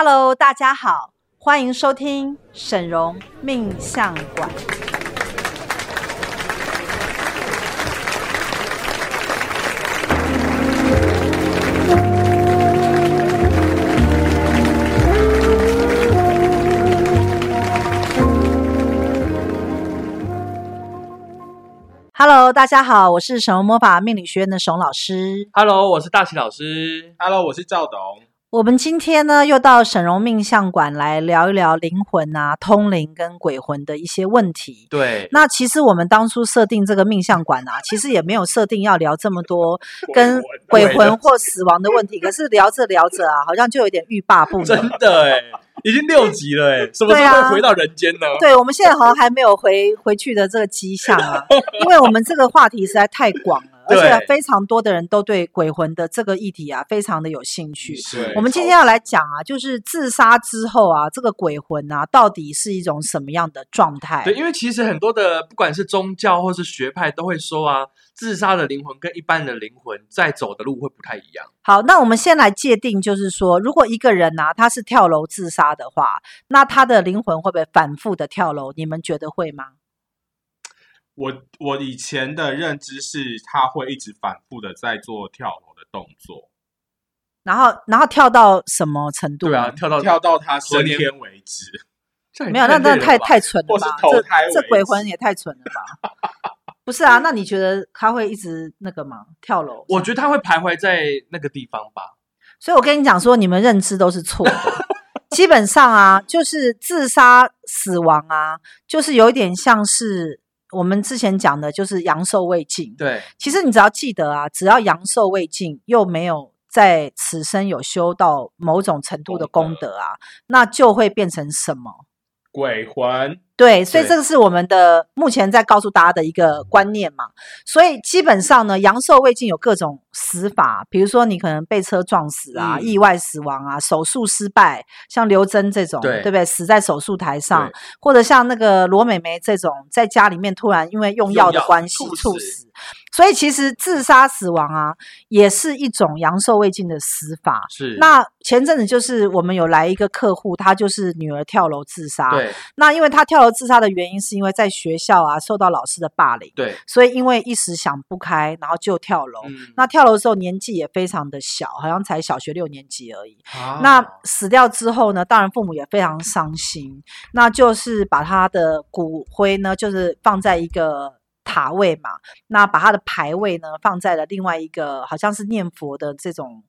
Hello，大家好，欢迎收听沈荣命相馆。Hello，大家好，我是沈荣魔法命理学院的沈老师。Hello，我是大齐老师。Hello，我是赵董。我们今天呢，又到沈荣命相馆来聊一聊灵魂啊、通灵跟鬼魂的一些问题。对，那其实我们当初设定这个命相馆啊，其实也没有设定要聊这么多 跟鬼魂或死亡的问题。可是聊着聊着啊，好像就有点欲罢不能。真的哎，已经六集了哎，什么时候会回到人间呢？对啊，对，我们现在好像还没有回回去的这个迹象啊，因为我们这个话题实在太广了。而且非常多的人都对鬼魂的这个议题啊，非常的有兴趣。我们今天要来讲啊，就是自杀之后啊，这个鬼魂啊，到底是一种什么样的状态？对，因为其实很多的不管是宗教或是学派都会说啊，自杀的灵魂跟一般的灵魂在走的路会不太一样。好，那我们先来界定，就是说，如果一个人啊，他是跳楼自杀的话，那他的灵魂会不会反复的跳楼？你们觉得会吗？我我以前的认知是，他会一直反复的在做跳楼的动作，然后然后跳到什么程度？对啊，跳到跳到他升天为止。没有，那那太太蠢了吧？这这鬼魂也太蠢了吧？不是啊，那你觉得他会一直那个吗？跳楼？我觉得他会徘徊在那个地方吧。所以我跟你讲说，你们认知都是错的。基本上啊，就是自杀死亡啊，就是有一点像是。我们之前讲的就是阳寿未尽。对，其实你只要记得啊，只要阳寿未尽，又没有在此生有修到某种程度的功德啊，那就会变成什么？鬼魂。对，所以这个是我们的目前在告诉大家的一个观念嘛。所以基本上呢，阳寿未尽有各种死法，比如说你可能被车撞死啊，嗯、意外死亡啊，手术失败，像刘真这种，对，对不对？死在手术台上，或者像那个罗美眉这种，在家里面突然因为用药的关系猝死。所以其实自杀死亡啊，也是一种阳寿未尽的死法。是。那前阵子就是我们有来一个客户，他就是女儿跳楼自杀。对。那因为他跳楼自杀的原因，是因为在学校啊受到老师的霸凌。对。所以因为一时想不开，然后就跳楼。嗯。那跳楼的时候年纪也非常的小，好像才小学六年级而已。啊。那死掉之后呢，当然父母也非常伤心。那就是把他的骨灰呢，就是放在一个。塔位嘛，那把他的牌位呢放在了另外一个，好像是念佛的这种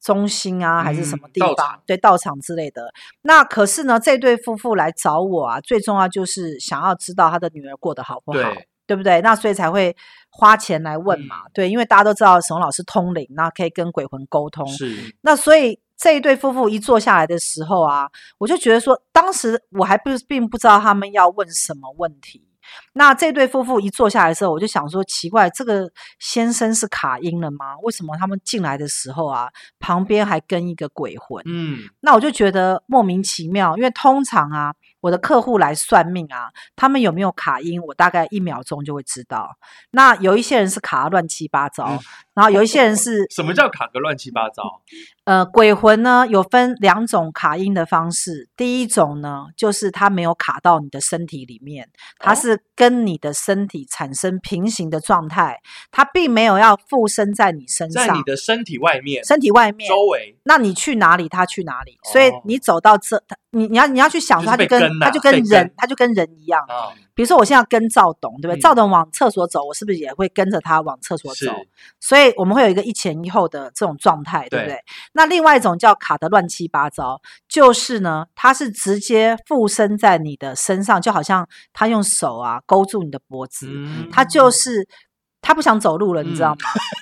中心啊，还是什么地方？嗯、对，道场之类的。那可是呢，这对夫妇来找我啊，最重要就是想要知道他的女儿过得好不好，对，对不对？那所以才会花钱来问嘛。嗯、对，因为大家都知道沈老师通灵，那可以跟鬼魂沟通。是。那所以这一对夫妇一坐下来的时候啊，我就觉得说，当时我还不并不知道他们要问什么问题。那这对夫妇一坐下来的时候，我就想说，奇怪，这个先生是卡音了吗？为什么他们进来的时候啊，旁边还跟一个鬼魂？嗯，那我就觉得莫名其妙，因为通常啊。我的客户来算命啊，他们有没有卡音？我大概一秒钟就会知道。那有一些人是卡得乱七八糟，嗯、然后有一些人是 什么叫卡个乱七八糟？呃，鬼魂呢有分两种卡音的方式。第一种呢，就是它没有卡到你的身体里面，它是跟你的身体产生平行的状态，它并没有要附身在你身上，在你的身体外面，身体外面周围，那你去哪里，它去哪里。哦、所以你走到这，你你要你要去想说，他就跟。它就跟人，它就跟人一样。哦、比如说，我现在跟赵董，对不对？赵、嗯、董往厕所走，我是不是也会跟着他往厕所走？所以我们会有一个一前一后的这种状态，对不对？对，那另外一种叫卡得乱七八糟，就是呢，他是直接附身在你的身上，就好像他用手啊勾住你的脖子，嗯、他就是他不想走路了，你知道吗？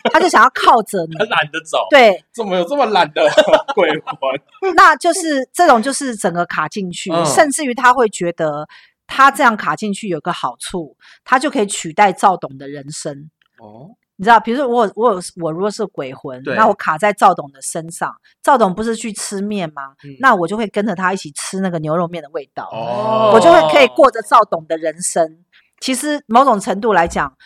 嗯、他就想要靠着你，他懒得走。对，怎么有这么懒的 鬼魂？那就是这种，就是整个卡进去，嗯、甚至于他会觉得他这样卡进去有个好处，他就可以取代赵董的人生。哦，你知道，比如说我我有我如果是鬼魂，那我卡在赵董的身上，赵董不是去吃面吗？嗯、那我就会跟着他一起吃那个牛肉面的味道。哦，我就会可以过着赵董的人生。其实某种程度来讲。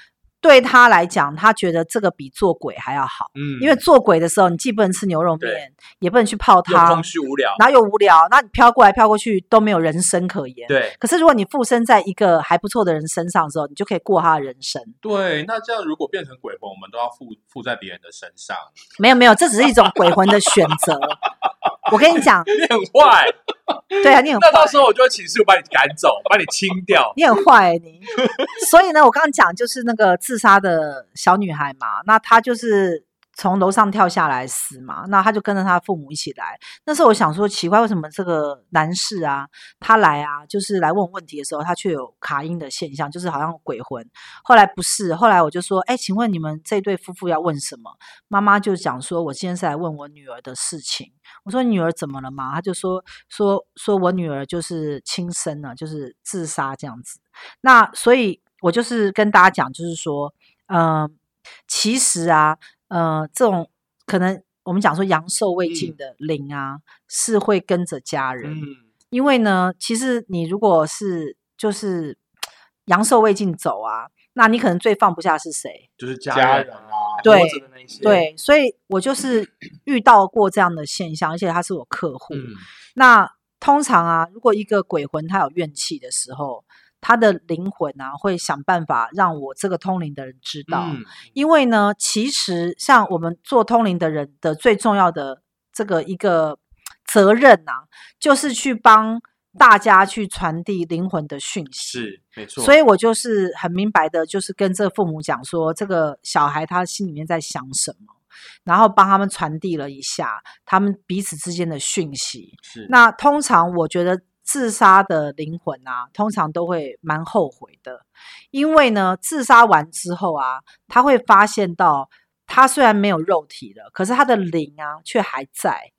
对他来讲，他觉得这个比做鬼还要好。嗯，因为做鬼的时候，你既不能吃牛肉面，也不能去泡汤，空虚无聊，然后又无聊，那你飘过来飘过去都没有人生可言。对。可是如果你附身在一个还不错的人身上的时候，你就可以过他的人生。对，那这样如果变成鬼魂，我们都要附附在别人的身上。没有没有，这只是一种鬼魂的选择。我跟你讲，你很坏。对啊，你很坏。那到时候我就会请示，我把你赶走，把你清掉。你很坏、欸，你。所以呢，我刚刚讲就是那个自杀的小女孩嘛，那她就是。从楼上跳下来死嘛，那他就跟着他父母一起来。那时候我想说，奇怪，为什么这个男士啊，他来啊，就是来问问题的时候，他却有卡音的现象，就是好像鬼魂。后来不是，后来我就说，哎，请问你们这对夫妇要问什么？妈妈就讲说，我今天是来问我女儿的事情。我说女儿怎么了嘛？他就说说说我女儿就是轻生了，就是自杀这样子。那所以，我就是跟大家讲，就是说，嗯、其实啊。呃，这种可能我们讲说阳寿未尽的灵啊，嗯、是会跟着家人。嗯，因为呢，其实你如果是就是阳寿未尽走啊，那你可能最放不下是谁？就是家人啊，对对，所以我就是遇到过这样的现象，而且他是我客户。嗯、那通常啊，如果一个鬼魂他有怨气的时候。他的灵魂啊，会想办法让我这个通灵的人知道，嗯、因为呢，其实像我们做通灵的人的最重要的这个一个责任啊，就是去帮大家去传递灵魂的讯息。是，没错。所以我就是很明白的，就是跟这父母讲说，这个小孩他心里面在想什么，然后帮他们传递了一下他们彼此之间的讯息。是。那通常我觉得。自杀的灵魂啊，通常都会蛮后悔的，因为呢，自杀完之后啊，他会发现到，他虽然没有肉体了，可是他的灵啊却还在。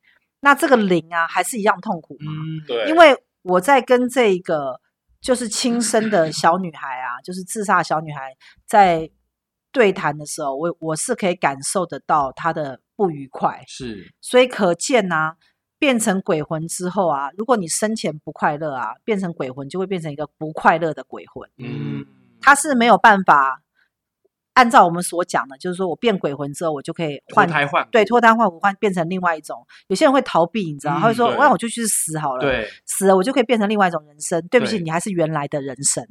那这个灵啊，还是一样痛苦吗？嗯，对。因为我在跟这个就是轻生的小女孩啊，就是自杀的小女孩在对谈的时候，我我是可以感受得到她的不愉快。是，所以可见呢、啊。变成鬼魂之后啊，如果你生前不快乐啊，变成鬼魂就会变成一个不快乐的鬼魂。嗯，他是没有办法按照我们所讲的，就是说我变鬼魂之后，我就可以换脱胎换对脱胎换骨换变成另外一种。有些人会逃避，你知道，嗯、他会说：“那我就去死好了，对，死了我就可以变成另外一种人生。”对不起，你还是原来的人生，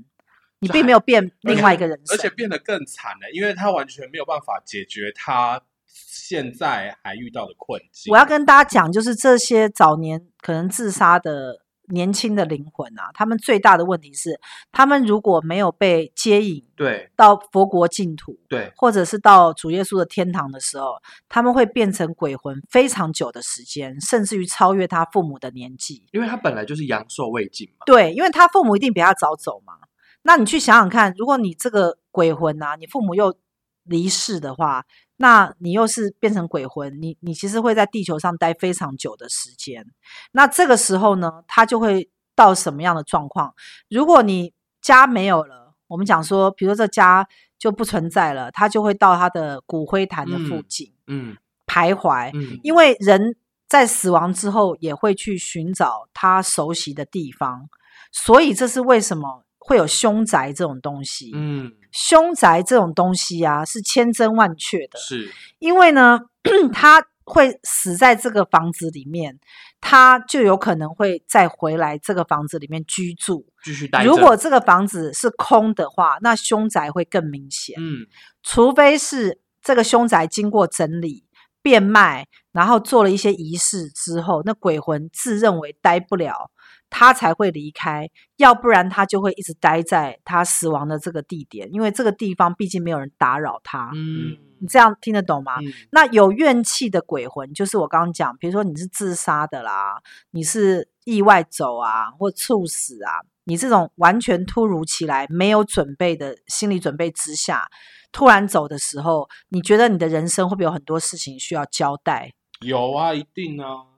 你并没有变另外一个人生，而且变得更惨了，因为他完全没有办法解决他。现在还遇到的困境，我要跟大家讲，就是这些早年可能自杀的年轻的灵魂啊，他们最大的问题是，他们如果没有被接引，对，到佛国净土，对，或者是到主耶稣的天堂的时候，他们会变成鬼魂非常久的时间，甚至于超越他父母的年纪，因为他本来就是阳寿未尽嘛。对，因为他父母一定比他早走嘛。那你去想想看，如果你这个鬼魂啊，你父母又离世的话。那你又是变成鬼魂，你你其实会在地球上待非常久的时间。那这个时候呢，他就会到什么样的状况？如果你家没有了，我们讲说，比如说这家就不存在了，他就会到他的骨灰坛的附近，嗯，嗯徘徊，嗯，因为人在死亡之后也会去寻找他熟悉的地方，所以这是为什么会有凶宅这种东西，嗯。凶宅这种东西啊，是千真万确的。是，因为呢，他会死在这个房子里面，他就有可能会再回来这个房子里面居住，继续待。如果这个房子是空的话，那凶宅会更明显。嗯，除非是这个凶宅经过整理、变卖，然后做了一些仪式之后，那鬼魂自认为待不了。他才会离开，要不然他就会一直待在他死亡的这个地点，因为这个地方毕竟没有人打扰他。嗯，你这样听得懂吗？嗯、那有怨气的鬼魂，就是我刚刚讲，比如说你是自杀的啦，你是意外走啊，或猝死啊，你这种完全突如其来、没有准备的心理准备之下突然走的时候，你觉得你的人生会不会有很多事情需要交代？有啊，一定啊。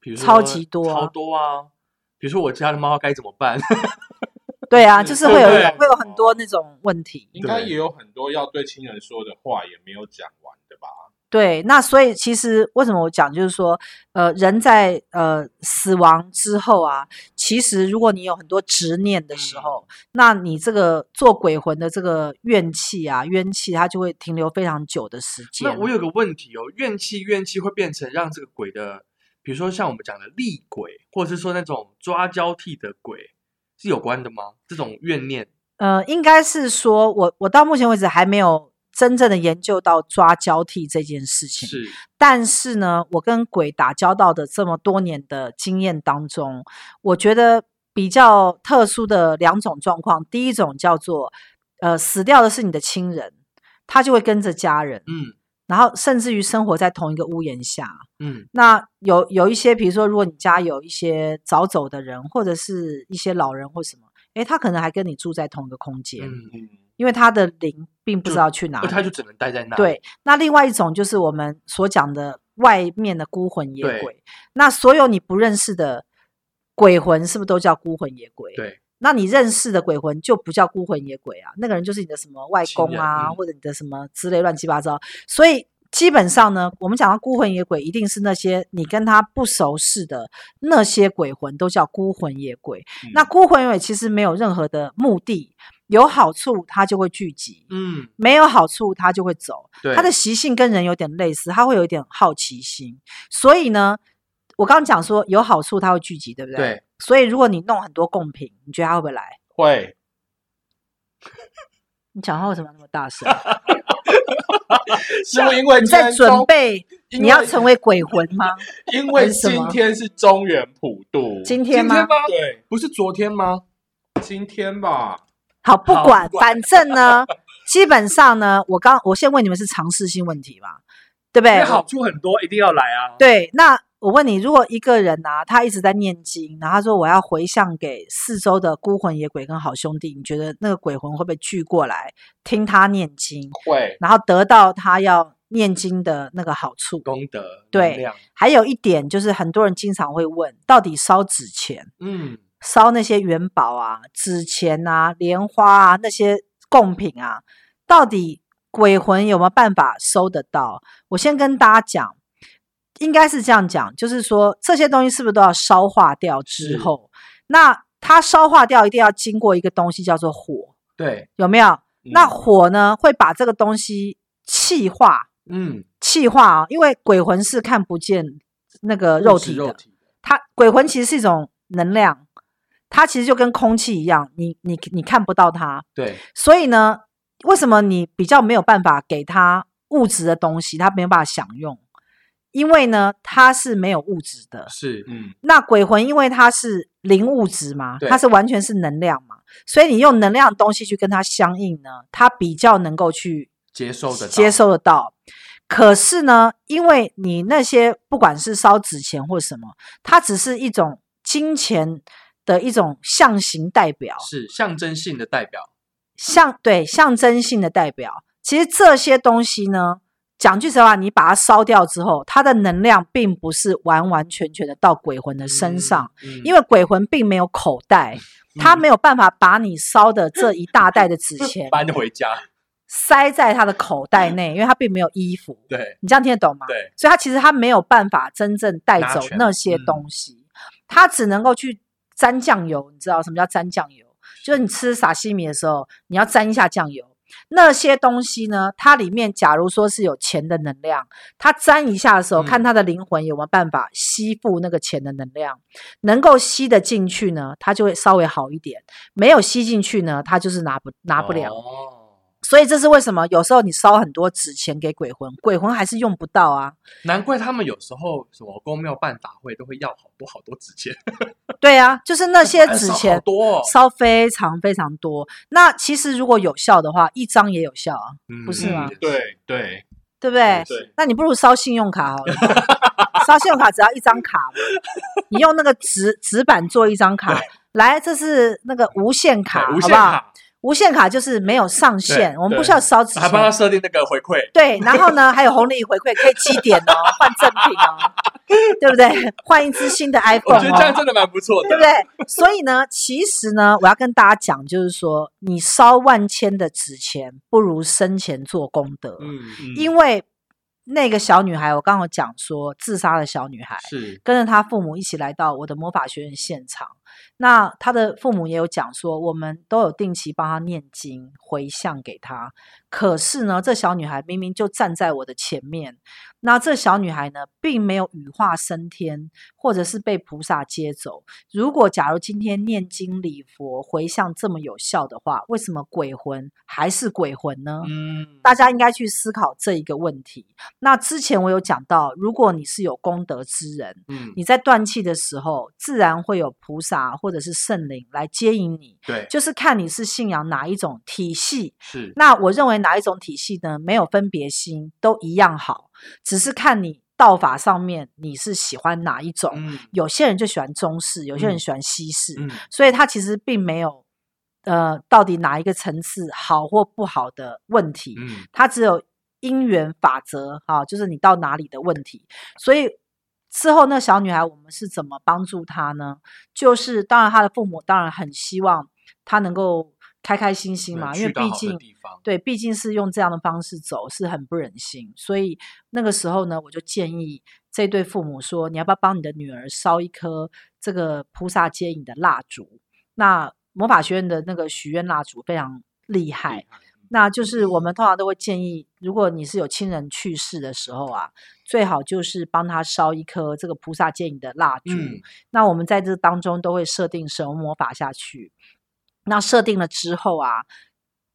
比如说超级多，超多啊！比如说我家的猫该怎么办？对啊，就是会有会有很多那种问题。应该也有很多要对亲人说的话也没有讲完的吧？对，那所以其实为什么我讲，就是说，呃，人在呃死亡之后啊，其实如果你有很多执念的时候，嗯、那你这个做鬼魂的这个怨气啊，冤气，它就会停留非常久的时间。那我有个问题哦，怨气怨气会变成让这个鬼的，比如说像我们讲的厉鬼，或者是说那种抓交替的鬼，是有关的吗？这种怨念？呃，应该是说我我到目前为止还没有。真正的研究到抓交替这件事情，是，但是呢，我跟鬼打交道的这么多年的经验当中，我觉得比较特殊的两种状况，第一种叫做，呃，死掉的是你的亲人，他就会跟着家人，嗯，然后甚至于生活在同一个屋檐下，嗯，那有有一些，比如说，如果你家有一些早走的人，或者是一些老人或什么，诶，他可能还跟你住在同一个空间，嗯嗯。因为他的灵并不知道去哪里，他就只能待在那里。对，那另外一种就是我们所讲的外面的孤魂野鬼。那所有你不认识的鬼魂，是不是都叫孤魂野鬼？对。那你认识的鬼魂就不叫孤魂野鬼啊？那个人就是你的什么外公啊，嗯、或者你的什么之类乱七八糟。所以基本上呢，我们讲到孤魂野鬼，一定是那些你跟他不熟识的那些鬼魂，都叫孤魂野鬼。嗯、那孤魂野鬼其实没有任何的目的。有好处，它就会聚集；嗯，没有好处，它就会走。对，它的习性跟人有点类似，它会有一点好奇心。所以呢，我刚刚讲说有好处，它会聚集，对不对？对。所以如果你弄很多贡品，你觉得他会不会来？会。你讲话为什么那么大声？是因为你在准备你要成为鬼魂吗？因为今天是中原普渡，今天吗？对，不是昨天吗？今天吧，好，不管，反正呢，基本上呢，我刚我先问你们是尝试性问题嘛，对不对？好处很多，一定要来啊。对，那我问你，如果一个人啊，他一直在念经，然后他说我要回向给四周的孤魂野鬼跟好兄弟，你觉得那个鬼魂会不会聚过来听他念经？会，然后得到他要念经的那个好处、功德。对，还有一点就是很多人经常会问，到底烧纸钱？嗯。烧那些元宝啊、纸钱啊、莲花啊那些贡品啊，到底鬼魂有没有办法收得到？我先跟大家讲，应该是这样讲，就是说这些东西是不是都要烧化掉之后，那它烧化掉一定要经过一个东西叫做火，对，有没有？嗯、那火呢会把这个东西气化，嗯，气化啊，因为鬼魂是看不见那个肉体的，肉体它鬼魂其实是一种能量。它其实就跟空气一样，你你你看不到它。对。所以呢，为什么你比较没有办法给它物质的东西，它没有办法享用？因为呢，它是没有物质的。是，嗯。那鬼魂因为它是零物质嘛，它是完全是能量嘛，所以你用能量的东西去跟它相应呢，它比较能够去接受的接受得到。可是呢，因为你那些不管是烧纸钱或什么，它只是一种金钱。的一种象形代表，是象征性的代表，象对象征性的代表。其实这些东西呢，讲句实话，你把它烧掉之后，它的能量并不是完完全全的到鬼魂的身上，嗯嗯、因为鬼魂并没有口袋，他、嗯、没有办法把你烧的这一大袋的纸 钱搬回家，塞在他的口袋内，因为他并没有衣服。对，你这样听得懂吗？对，所以他其实他没有办法真正带走那些东西，他、嗯、只能够去。沾酱油，你知道什么叫沾酱油？就是你吃撒西米的时候，你要沾一下酱油。那些东西呢，它里面假如说是有钱的能量，它沾一下的时候，嗯、看它的灵魂有没有办法吸附那个钱的能量，能够吸得进去呢，它就会稍微好一点；没有吸进去呢，它就是拿不拿不了。哦所以这是为什么？有时候你烧很多纸钱给鬼魂，鬼魂还是用不到啊。难怪他们有时候什么公庙办法会都会要好多好多纸钱。对啊，就是那些纸钱烧多哦，烧非常非常多。那其实如果有效的话，一张也有效啊，嗯、不是吗？对对，对不对？对。那你不如烧信用卡好了，烧信用卡只要一张卡嘛，你用那个纸纸板做一张卡，来，这是那个无限卡，好不好？无限卡就是没有上限，我们不需要烧纸钱，还帮他设定那个回馈。对，然后呢，还有红利回馈，可以积点哦，换赠品哦，对不对？换一支新的 iPhone 哦，我觉得这样真的蛮不错的，对不对？所以呢，其实呢，我要跟大家讲，就是说，你烧万千的纸钱，不如生前做功德。嗯，因为那个小女孩，我刚刚讲说自杀的小女孩，是跟着她父母一起来到我的魔法学院现场。那他的父母也有讲说，我们都有定期帮他念经回向给他。可是呢，这小女孩明明就站在我的前面。那这小女孩呢，并没有羽化升天，或者是被菩萨接走。如果假如今天念经礼佛回向这么有效的话，为什么鬼魂还是鬼魂呢？嗯，大家应该去思考这一个问题。那之前我有讲到，如果你是有功德之人，嗯，你在断气的时候，自然会有菩萨或者是圣灵来接引你。对，就是看你是信仰哪一种体系。是，那我认为哪一种体系呢？没有分别心，都一样好。只是看你道法上面你是喜欢哪一种，嗯，有些人就喜欢中式，有些人喜欢西式，嗯，所以他其实并没有呃到底哪一个层次好或不好的问题，嗯，他只有因缘法则哈，就是你到哪里的问题。所以之后那小女孩我们是怎么帮助她呢？就是当然她的父母当然很希望她能够。开开心心嘛，因为毕竟对，毕竟是用这样的方式走，是很不忍心。所以那个时候呢，我就建议这对父母说：“你要不要帮你的女儿烧一颗这个菩萨接引的蜡烛？”那魔法学院的那个许愿蜡烛非常厉害，那就是我们通常都会建议，如果你是有亲人去世的时候啊，最好就是帮他烧一颗这个菩萨接引的蜡烛。嗯。那我们在这当中都会设定什么魔法下去。那设定了之后啊，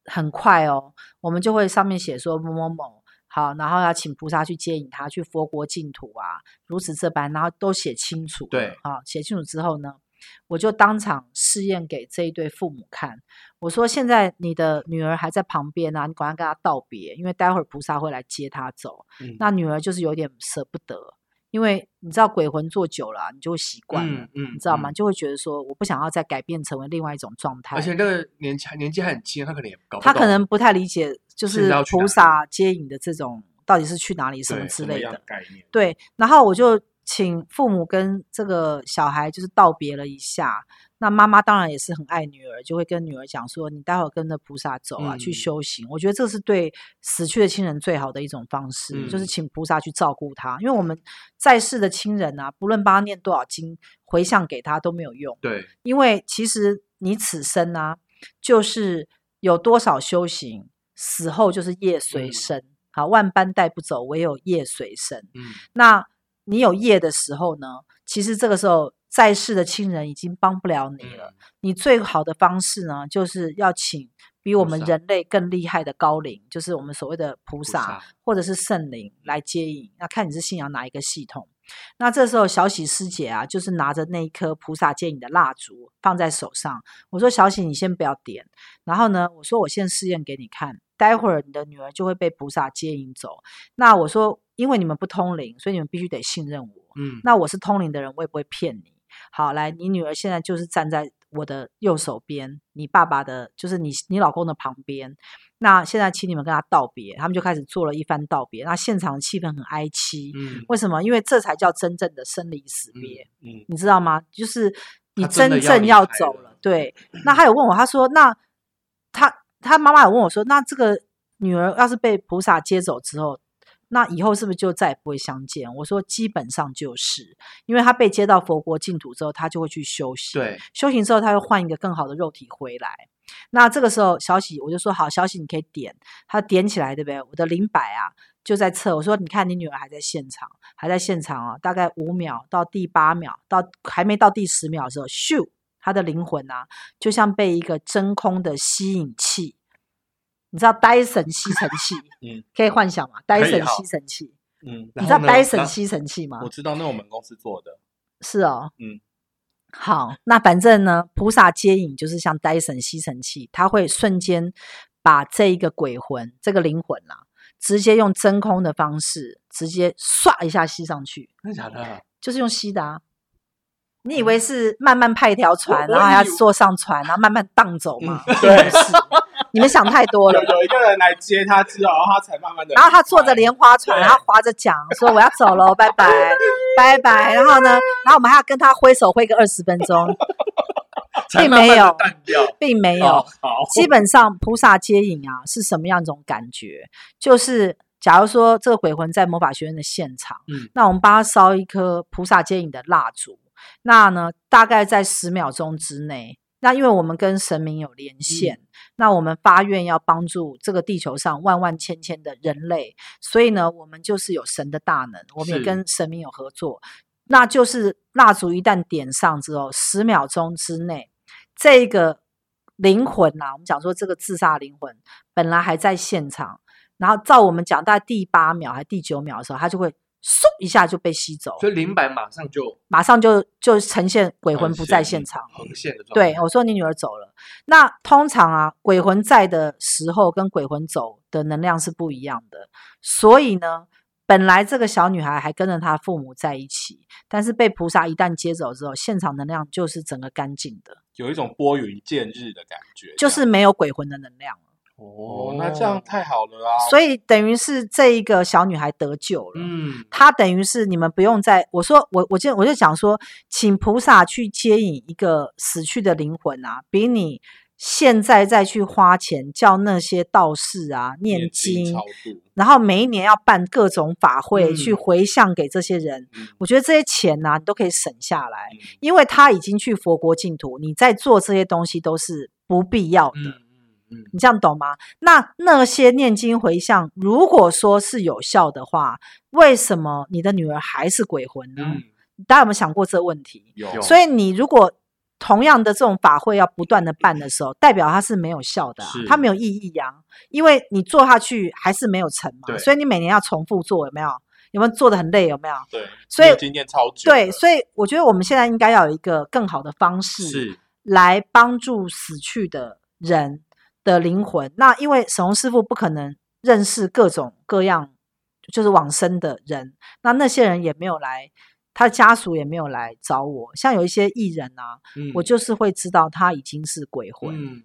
很快哦，我们就会上面写说某某某好，然后要请菩萨去接引他去佛国净土啊，如此这般，然后都写清楚。对，好，写清楚之后呢，我就当场试验给这一对父母看。我说：现在你的女儿还在旁边啊，你赶快跟她道别，因为待会儿菩萨会来接她走。嗯。那女儿就是有点舍不得。因为你知道鬼魂做久了，你就会习惯了，嗯嗯，你知道吗？就会觉得说，我不想要再改变成为另外一种状态。而且那个年纪年纪还很轻，他可能也搞不懂，他可能不太理解，就是菩萨接引的这种到底是去哪里什么之类的概念。对，然后我就请父母跟这个小孩就是道别了一下。那妈妈当然也是很爱女儿，就会跟女儿讲说：“你待会儿跟着菩萨走啊，嗯、去修行。”我觉得这是对死去的亲人最好的一种方式，嗯、就是请菩萨去照顾他。因为我们在世的亲人啊，不论帮他念多少经、回向给他都没有用。对，因为其实你此生啊，就是有多少修行，死后就是业随身。嗯、好，万般带不走，唯有业随身。嗯，那你有业的时候呢，其实这个时候。在世的亲人已经帮不了你了，你最好的方式呢，就是要请比我们人类更厉害的高灵，就是我们所谓的菩萨或者是圣灵来接引。那看你是信仰哪一个系统。那这时候小喜师姐啊，就是拿着那一颗菩萨接引的蜡烛放在手上。我说小喜，你先不要点。然后呢，我说我先试验给你看，待会儿你的女儿就会被菩萨接引走。那我说，因为你们不通灵，所以你们必须得信任我。嗯，那我是通灵的人，我也不会骗你。好，来，你女儿现在就是站在我的右手边，你爸爸的，就是你你老公的旁边。那现在请你们跟他道别，他们就开始做了一番道别。那现场的气氛很哀凄，嗯，为什么？因为这才叫真正的生离死别，嗯，嗯，你知道吗？就是你真正要走了，了对。那他有问我，他说，那他他妈妈有问我说，那这个女儿要是被菩萨接走之后。那以后是不是就再也不会相见？我说基本上就是，因为他被接到佛国净土之后，他就会去修行。对，修行之后，他又换一个更好的肉体回来。那这个时候，小喜我就说好，小喜你可以点，他点起来，对不对？我的灵摆啊就在测，我说你看你女儿还在现场，还在现场啊，大概五秒到第八秒，到还没到第十秒的时候，咻，他的灵魂啊，就像被一个真空的吸引器。你知道戴森吸尘器？嗯，可以幻想吗？戴森吸尘器，嗯，你知道戴森吸尘器吗？我知道，那我们公司做的。是哦，嗯，好，那反正呢，菩萨接引就是像戴森吸尘器，它会瞬间把这一个鬼魂、这个灵魂啊，直接用真空的方式，直接唰一下吸上去。真的假的？就是用吸的啊。你以为是慢慢派一条船，然后还要坐上船，然后慢慢荡走吗？对，是。你们想太多了。有一个人来接他之后，然后他才慢慢的。然后他坐着莲花船，然后划着桨，说我要走了，拜拜，拜拜。然后呢，然后我们还要跟他挥手挥个二十分钟，并没有，并没有。基本上菩萨接引啊，是什么样一种感觉？就是。假如说这个鬼魂在魔法学院的现场，嗯，那我们帮他烧一颗菩萨接引的蜡烛，那呢，大概在十秒钟之内。那因为我们跟神明有连线，嗯、那我们发愿要帮助这个地球上万万千千的人类，所以呢，我们就是有神的大能，我们也跟神明有合作。那就是蜡烛一旦点上之后，十秒钟之内，这个灵魂呐、啊，我们讲说这个自杀灵魂本来还在现场，然后照我们讲，大概第八秒还第九秒的时候，他就会。嗖一下就被吸走，所以灵摆马上就马上就就呈现鬼魂不在现场，横线的状态。对，我说你女儿走了。那通常啊，鬼魂在的时候跟鬼魂走的能量是不一样的。所以呢，本来这个小女孩还跟着她父母在一起，但是被菩萨一旦接走之后，现场能量就是整个干净的，有一种拨云见日的感觉，就是没有鬼魂的能量。哦，那这样太好了啊！所以等于是这一个小女孩得救了。嗯，她等于是你们不用再我说我我就我就想说，请菩萨去接引一个死去的灵魂啊，比你现在再去花钱叫那些道士啊念经，然后每一年要办各种法会去回向给这些人，嗯、我觉得这些钱呢、啊，你都可以省下来，嗯、因为他已经去佛国净土，你在做这些东西都是不必要的。你这样懂吗？那那些念经回向，如果说是有效的话，为什么你的女儿还是鬼魂呢？嗯、大家有没有想过这个问题？有。所以你如果同样的这种法会要不断的办的时候，代表它是没有效的、啊，它没有意义呀、啊。因为你做下去还是没有成嘛。对。所以你每年要重复做，有没有？有没有做的很累？有没有？对。所以今天超久。对，所以我觉得我们现在应该要有一个更好的方式，是来帮助死去的人。的灵魂，那因为沈嵘师傅不可能认识各种各样就是往生的人，那那些人也没有来，他的家属也没有来找我。像有一些艺人啊，嗯、我就是会知道他已经是鬼魂。嗯、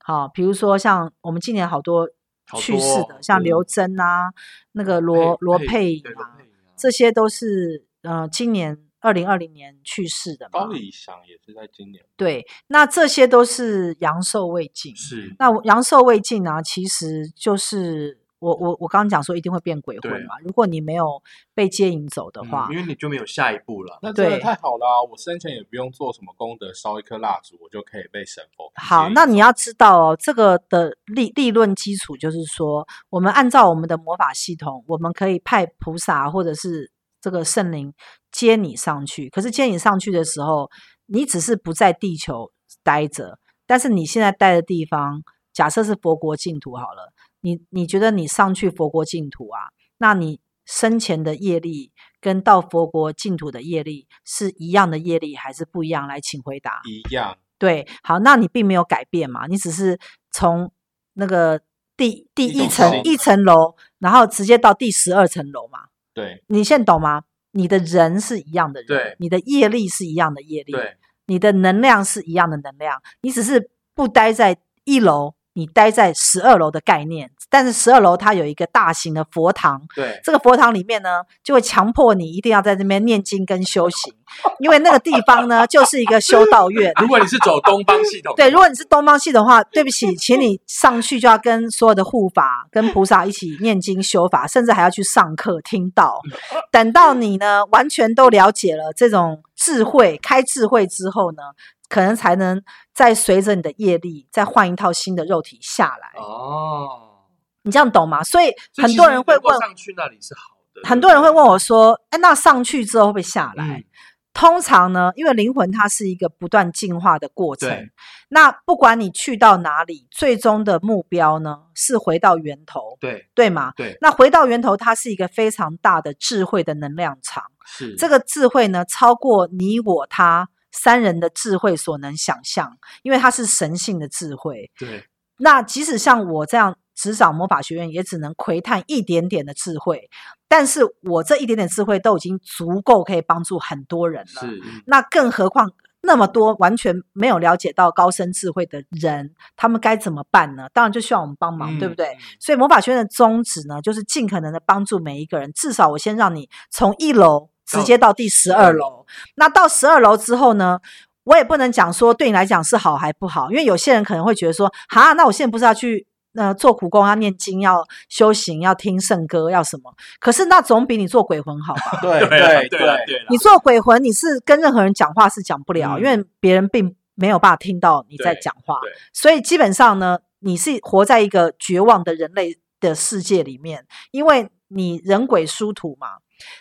好，比如说像我们今年好多去世的，哦、像刘真啊，嗯、那个罗罗佩颖啊，这些都是呃今年。二零二零年去世的嘛，高以翔也是在今年。对，那这些都是阳寿未尽。是，那阳寿未尽呢？其实就是我我我刚刚讲说一定会变鬼魂嘛。如果你没有被接引走的话，因为你就没有下一步了。那真的太好了啊，我生前也不用做什么功德，烧一颗蜡烛，我就可以被神佛。好，那你要知道哦，这个的立立论基础就是说，我们按照我们的魔法系统，我们可以派菩萨或者是。这个圣灵接你上去，可是接你上去的时候，你只是不在地球待着，但是你现在待的地方，假设是佛国净土好了，你你觉得你上去佛国净土啊，那你生前的业力跟到佛国净土的业力是一样的业力还是不一样？来，请回答。一样。对，好，那你并没有改变嘛，你只是从那个第第一层一层楼，然后直接到第十二层楼嘛。对，你现在懂吗？你的人是一样的人，对，你的业力是一样的业力，对，你的能量是一样的能量，你只是不待在一楼。你待在十二楼的概念，但是十二楼它有一个大型的佛堂，对，这个佛堂里面呢，就会强迫你一定要在这边念经跟修行，因为那个地方呢，就是一个修道院。如果你是走东方系统，对，如果你是东方系统的话，对不起，请你上去就要跟所有的护法、跟菩萨一起念经修法，甚至还要去上课听道。等到你呢，完全都了解了这种智慧，开智慧之后呢，可能才能再随着你的业力，再换一套新的肉体下来。哦，你这样懂吗？所以很多人会问，上去那里是好的。很多人会问我说：“哎，那上去之后会不会下来？”嗯、通常呢，因为灵魂它是一个不断进化的过程。对那不管你去到哪里，最终的目标呢是回到源头。对，对吗？对。那回到源头，它是一个非常大的智慧的能量场。是。这个智慧呢，超过你我他。三人的智慧所能想象，因为它是神性的智慧。对，那即使像我这样执掌魔法学院，也只能窥探一点点的智慧。但是我这一点点智慧都已经足够可以帮助很多人了。是，那更何况那么多完全没有了解到高深智慧的人，他们该怎么办呢？当然就需要我们帮忙，嗯、对不对？所以魔法学院的宗旨呢，就是尽可能的帮助每一个人。至少我先让你从一楼。直接到第十二楼，那到十二楼之后呢，我也不能讲说对你来讲是好还不好，因为有些人可能会觉得说，哈，那我现在不是要去呃做苦工要念经要修行要听圣歌要什么，可是那总比你做鬼魂好吧？对对对对，你做鬼魂你是跟任何人讲话是讲不了，嗯、因为别人并没有办法听到你在讲话，所以基本上呢，你是活在一个绝望的人类的世界里面，因为你人鬼殊途嘛。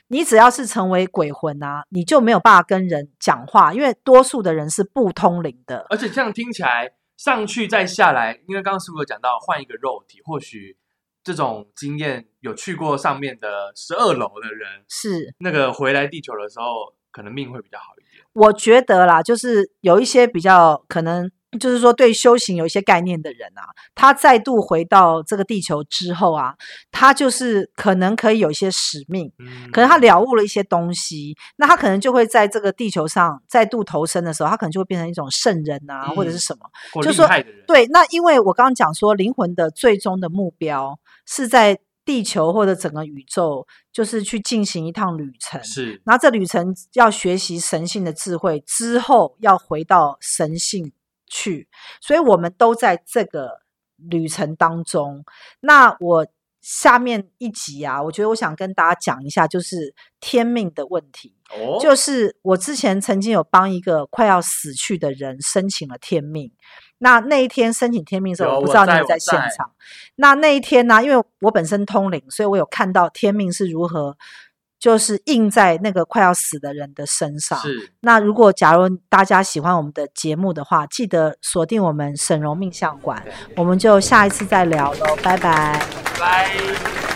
你只要是成为鬼魂啊，你就没有办法跟人讲话，因为多数的人是不通灵的。而且这样听起来，上去再下来，因为刚刚师傅有讲到换一个肉体，或许这种经验有去过上面的十二楼的人，是那个回来地球的时候，可能命会比较好一点。我觉得啦，就是有一些比较可能。就是说，对修行有一些概念的人啊，他再度回到这个地球之后啊，他就是可能可以有一些使命，嗯、可能他了悟了一些东西，那他可能就会在这个地球上再度投生的时候，他可能就会变成一种圣人啊，嗯、或者是什么，就是说，对，那因为我刚刚讲说，灵魂的最终的目标是在地球或者整个宇宙，就是去进行一趟旅程，是，那这旅程要学习神性的智慧之后，要回到神性。去，所以我们都在这个旅程当中。那我下面一集啊，我觉得我想跟大家讲一下，就是天命的问题。哦，就是我之前曾经有帮一个快要死去的人申请了天命。那那一天申请天命的时候，我不知道你有在现场。那那一天呢，啊，因为我本身通灵，所以我有看到天命是如何。就是印在那个快要死的人的身上。是。那如果假如大家喜欢我们的节目的话，记得锁定我们沈荣命相馆。我们就下一次再聊喽，拜拜。拜。